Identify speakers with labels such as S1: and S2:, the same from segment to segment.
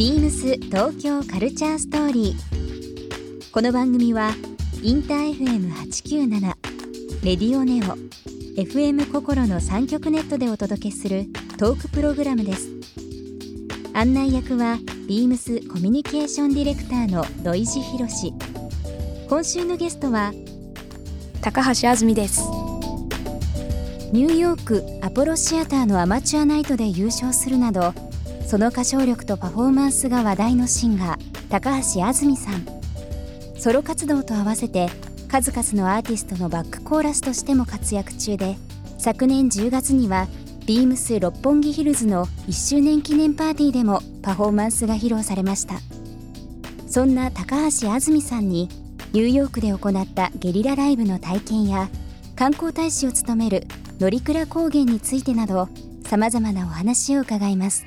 S1: ビームス東京カルチャーストーリー。この番組はインター FM897 レディオネオ FM 心の三極ネットでお届けするトークプログラムです。案内役はビームスコミュニケーションディレクターの土井博志。今週のゲストは
S2: 高橋あずみです
S1: ニューヨークアポロシアターのアマチュアナイトで優勝するなどその歌唱力とパフォーマンスが話題のシンガー高橋あずみさん。ソロ活動と合わせて数々のアーティストのバックコーラスとしても活躍中で昨年10月にはビームス六本木ヒルズの1周年記念パーティーでもパフォーマンスが披露されました。そんな高橋あずみさんにニューヨークで行ったゲリラライブの体験や観光大使を務める乗鞍高原についてなどさまざまなお話を伺います。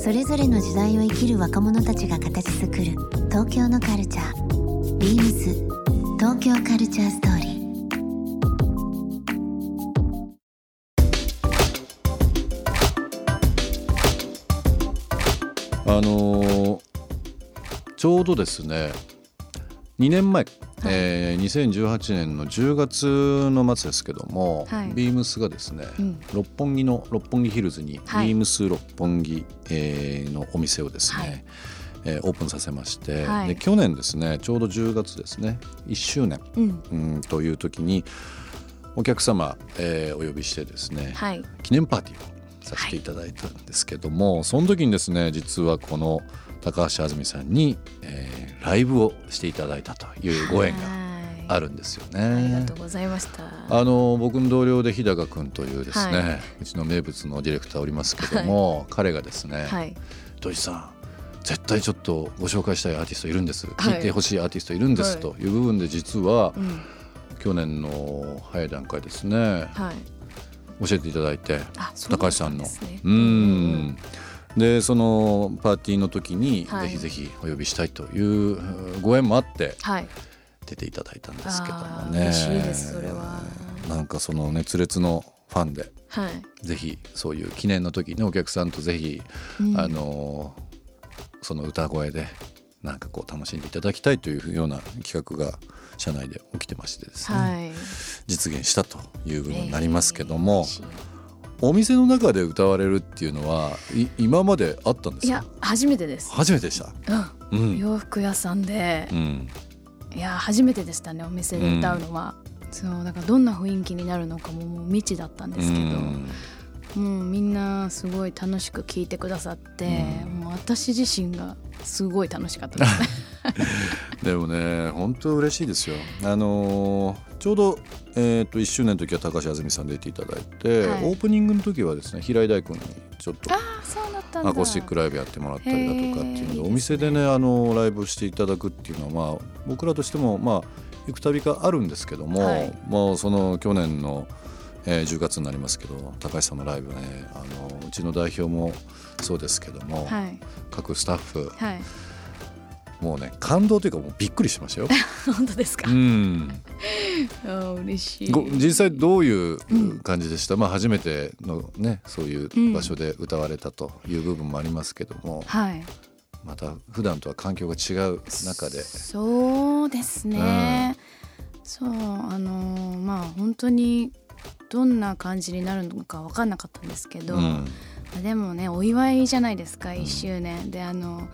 S3: それぞれの時代を生きる若者たちが形作る東京のカルチャー。ビームス東京カルチャーストーリー。
S4: あのーちょうどですね2年前、えー2018年の10月の末ですけども、
S2: はい。
S4: ビームスがですね、
S2: うん。
S4: 六本木の六本木ヒルズに、
S2: はい。
S4: ビームス六本木、えーのお店をですね、
S2: はい。
S4: えーオープンさせまして、
S2: はい。
S4: で去年ですねちょうど10月ですね1周年、
S2: うん。
S4: うん、という時にお客様、えーお呼びしてですね、
S2: はい。
S4: 記念パーティーをさせていただいたんですけども、その時にですね実はこの高橋あずみさんに、えーライブをしていただいたというご縁があ
S2: る
S4: るんですよ
S2: ありが
S4: ね
S2: と。うございました。
S4: あの僕の同僚で日高君というですね、
S2: はい。う
S4: ちの名物のディレクターおりますけども、彼がですね
S2: はい「
S4: 土井さん絶対ちょっとご紹介したいアーティストいるんです、
S2: はい。
S4: 聞いてほしいアーティストいるんです」
S2: はい。
S4: という部分で実は
S2: うん。
S4: 去年の早い段階ですね
S2: はい。
S4: 教えていただいて
S2: あそうだった
S4: 高橋さんの。うんでそのパーティーの時に、
S2: はい。
S4: ぜひぜひお呼びしたいといううんご縁もあって
S2: はい。
S4: 出ていただいたんですけどもね。
S2: 嬉しいですそれは。
S4: なんかその熱烈のファンで
S2: はい。
S4: ぜひそういう記念の時にお客さんとぜひ、
S2: うん。
S4: あのその歌声でなんかこう楽しんでいただきたいというような企画が社内で起きてましてですね、
S2: はい。
S4: 実現したという部分になりますけども、
S2: えー
S4: お店の中で歌われるっていうのはい今まであったんですか？
S2: いや初めてです。
S4: 初めてでした？
S2: う
S4: うん。
S2: ん洋服屋さんで。
S4: うん。
S2: いや初めてでしたねお店で歌うのは。そうだからどんな雰囲気になるのかももう未知だったんですけど。
S4: うん。
S2: もうみんなすごい楽しく聴いてくださって、もう私自身がすごい楽しかったです。ね。
S4: でもね本当嬉しいですよ。あのーちょうど、えー、と1周年の時は高橋あずみさん出ていただいて、
S2: はい。
S4: オープニングの時はですね平井大君にちょっと。アコースティックライブやってもらったりだとかっていうのでお店でねあのライブしていただくっていうのは、まあ、僕らとしても、まあ、行くたびがあるんですけども、
S2: はい。
S4: もうその去年の、えー10月になりますけど高橋さんのライブねあのうちの代表もそうですけども、
S2: はい。
S4: 各スタッフ
S2: はい
S4: もうね感動というかもうびっくりしましたよ。
S2: 本当ですか？
S4: う。ん
S2: あー嬉しい。
S4: ご実際どういう感じでした、まあ初めてのねそういう場所で歌われたという部分もありますけども、
S2: はい。
S4: また普段とは環境が違う中で
S2: そうですね。そうあのーまあ本当にどんな感じになるのか分かんなかったんですけど、
S4: うん
S2: でもねお祝いじゃないですか1周年、であの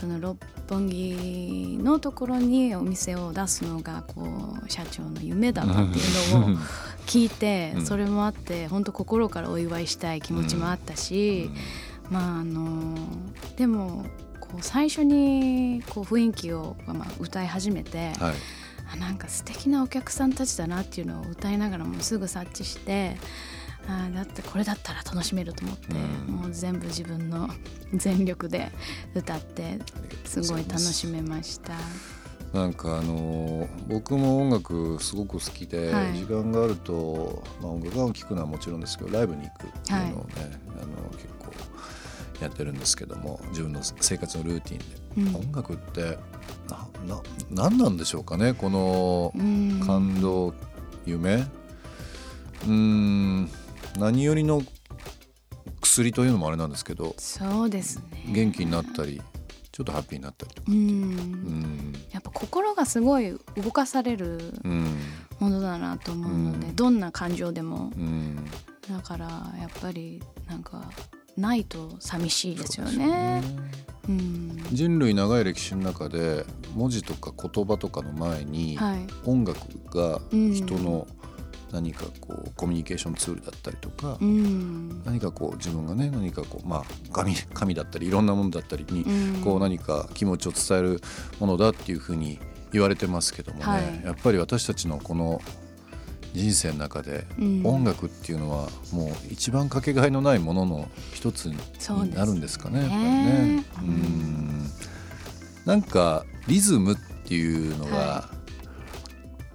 S2: その六本木のところにお店を出すのがこう社長の夢だったっていうのを聞いて、
S4: うん。
S2: それもあって本当心からお祝いしたい気持ちもあったし、まああのでもこう最初にこう雰囲気を、まあ、歌い始めて、
S4: はい。
S2: あなんか素敵なお客さんたちだなっていうのを歌いながらもうすぐ察知してあだってこれだったら楽しめると思って、
S4: うん。
S2: もう全部自分の 全力で歌ってすごい楽しめました。
S4: なんかあの僕も音楽すごく好きで、
S2: はい。
S4: 時間があると、まあ、音楽を聴くのはもちろんですけどライブに行くっていうのをね、あの結構やってるんですけども自分の生活のルーティンで、
S2: うん。
S4: 音楽ってなな何なんでしょうかねこの
S2: うん。
S4: 感動夢？うーん何よりの薬というのもあれなんですけど
S2: そうですね。
S4: 元気になったりちょっとハッピーになったりとか。
S2: うん。
S4: うん
S2: やっぱ心がすごい動かされる
S4: うん
S2: ものだなと思うので、
S4: うん。
S2: どんな感情でも。
S4: うん。
S2: だからやっぱりなんかないと寂しいですよね。うん。
S4: 人類長い歴史の中で文字とか言葉とかの前に
S2: はい、
S4: 音楽が
S2: うん。
S4: 人の何かこうコミュニケーションツールだったりとか
S2: うん。
S4: 何かこう自分がね何かこうまあ神神だったりいろんなものだったりに
S2: うん。
S4: こう何か気持ちを伝えるものだっていうふうに言われてますけどもね、
S2: はい。
S4: やっぱり私たちのこの人生の中で
S2: うん。
S4: 音楽っていうのはもう一番かけがえのないものの一つになるんですかねやっぱり
S2: ね。
S4: ね。
S2: う
S4: うん。んなんかリズムっていうのが、
S2: は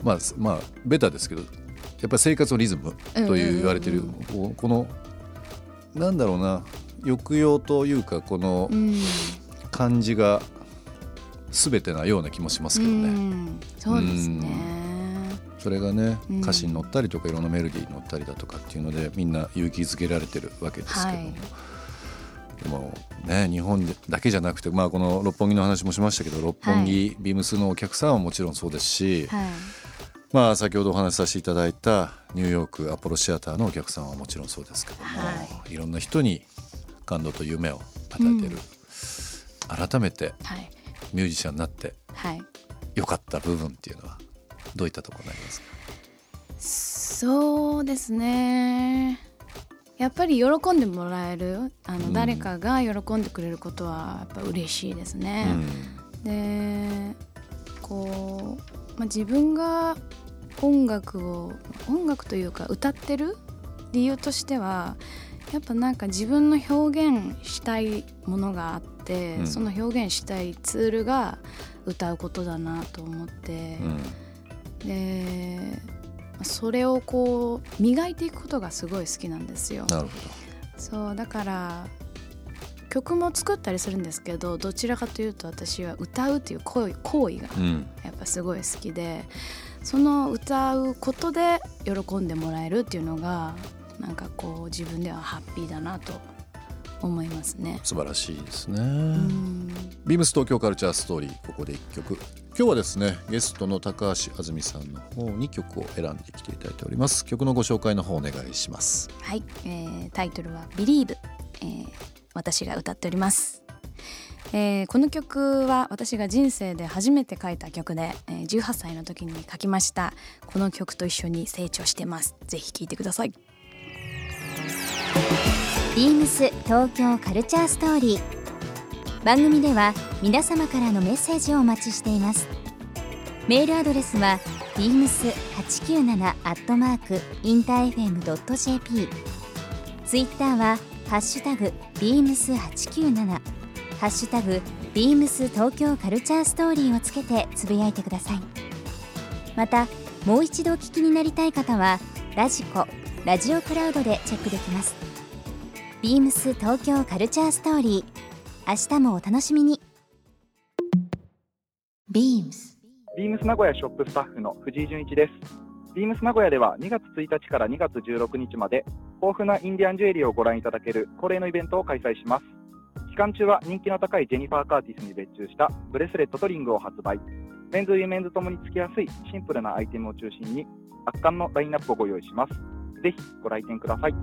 S4: まあまあベタですけどやっぱり生活のリズムという言われてる、
S2: うん
S4: このなんだろうな抑揚というかこの
S2: うん。
S4: 感じが全てなような気もしますけど
S2: う
S4: ね。
S2: ん。そうですね。
S4: それがね
S2: うん。
S4: 歌詞に乗ったりとかいろんなメロディーに乗ったりだとかっていうのでみんな勇気づけられてるわけですけども、
S2: はい。
S4: でもね日本だけじゃなくてまあこの六本木の話もしましたけど六本木ビームスのお客さんはもちろんそうですし、
S2: はい
S4: まあ先ほどお話しさせていただいたニューヨークアポロシアターのお客さんはもちろんそうですけども、、
S2: はい。
S4: ろんな人に感動と夢を与えてる、改めて
S2: はい。
S4: ミュージシャンになって
S2: はい。
S4: 良かった部分っていうのはどういったところになりますか？
S2: そうですね。やっぱり喜んでもらえるあの、
S4: うん。
S2: 誰かが喜んでくれることはやっぱ嬉しいですね。でこう、まあ、自分が音楽を音楽というか歌ってる理由としてはやっぱなんか自分の表現したいものがあって、
S4: うん。
S2: その表現したいツールが歌うことだなと思って。
S4: うん、うん
S2: でそれをこう磨いていくことがすごい好きなんですよ。
S4: なるほ
S2: そうだから曲も作ったりするんですけどどちらかというと私は歌うっていう行為行為がやっぱすごい好きでその歌うことで喜んでもらえるっていうのがなんかこう自分ではハッピーだなと思いますね。
S4: 素晴らしいですね。
S2: うん。
S4: ビームス東京カルチャーストーリーここで一曲。今日はですねゲストの高橋あずみさんの方に曲を選んできていただいております。曲のご紹介の方お願いします。
S2: はい、えータイトルは「Believe、えー私が歌っております、えーこの曲は私が人生で初めて書いた曲で、えー18歳の時に書きました。この曲と一緒に成長してます。ぜひ聴いてください。
S1: ビームス東京カルチャーストーリー。番組では皆様からのメッセージをお待ちしています。メールアドレスは beams897 アットマークインター FM.jp ツイッターはハッシュタグ beams897 ハッシュタグ beams 東京カルチャーストーリーをつけてつぶやいてくださいまたもう一度お聞きになりたい方はラジコラジオクラウドでチェックできますビームス東京カルチャーストーリー明日もお楽しみに
S3: beams
S5: ビームス名古屋ショップスタッフの藤井純一です。ビームス名古屋では2月1日から2月16日まで豊富なインディアンジュエリーをご覧いただける恒例のイベントを開催します。期間中は人気の高いジェニファー・カーティスに別注したブレスレットとリングを発売。メンズ・ウィメンズともにつきやすいシンプルなアイテムを中心に圧巻のラインナップをご用意します。ぜひご来店ください。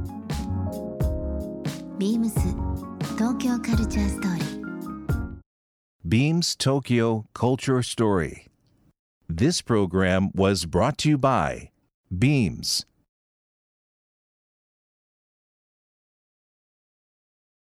S3: beams 東京カルチャーストーリー
S6: Beams Tokyo Culture Story. This program was brought to you by Beams.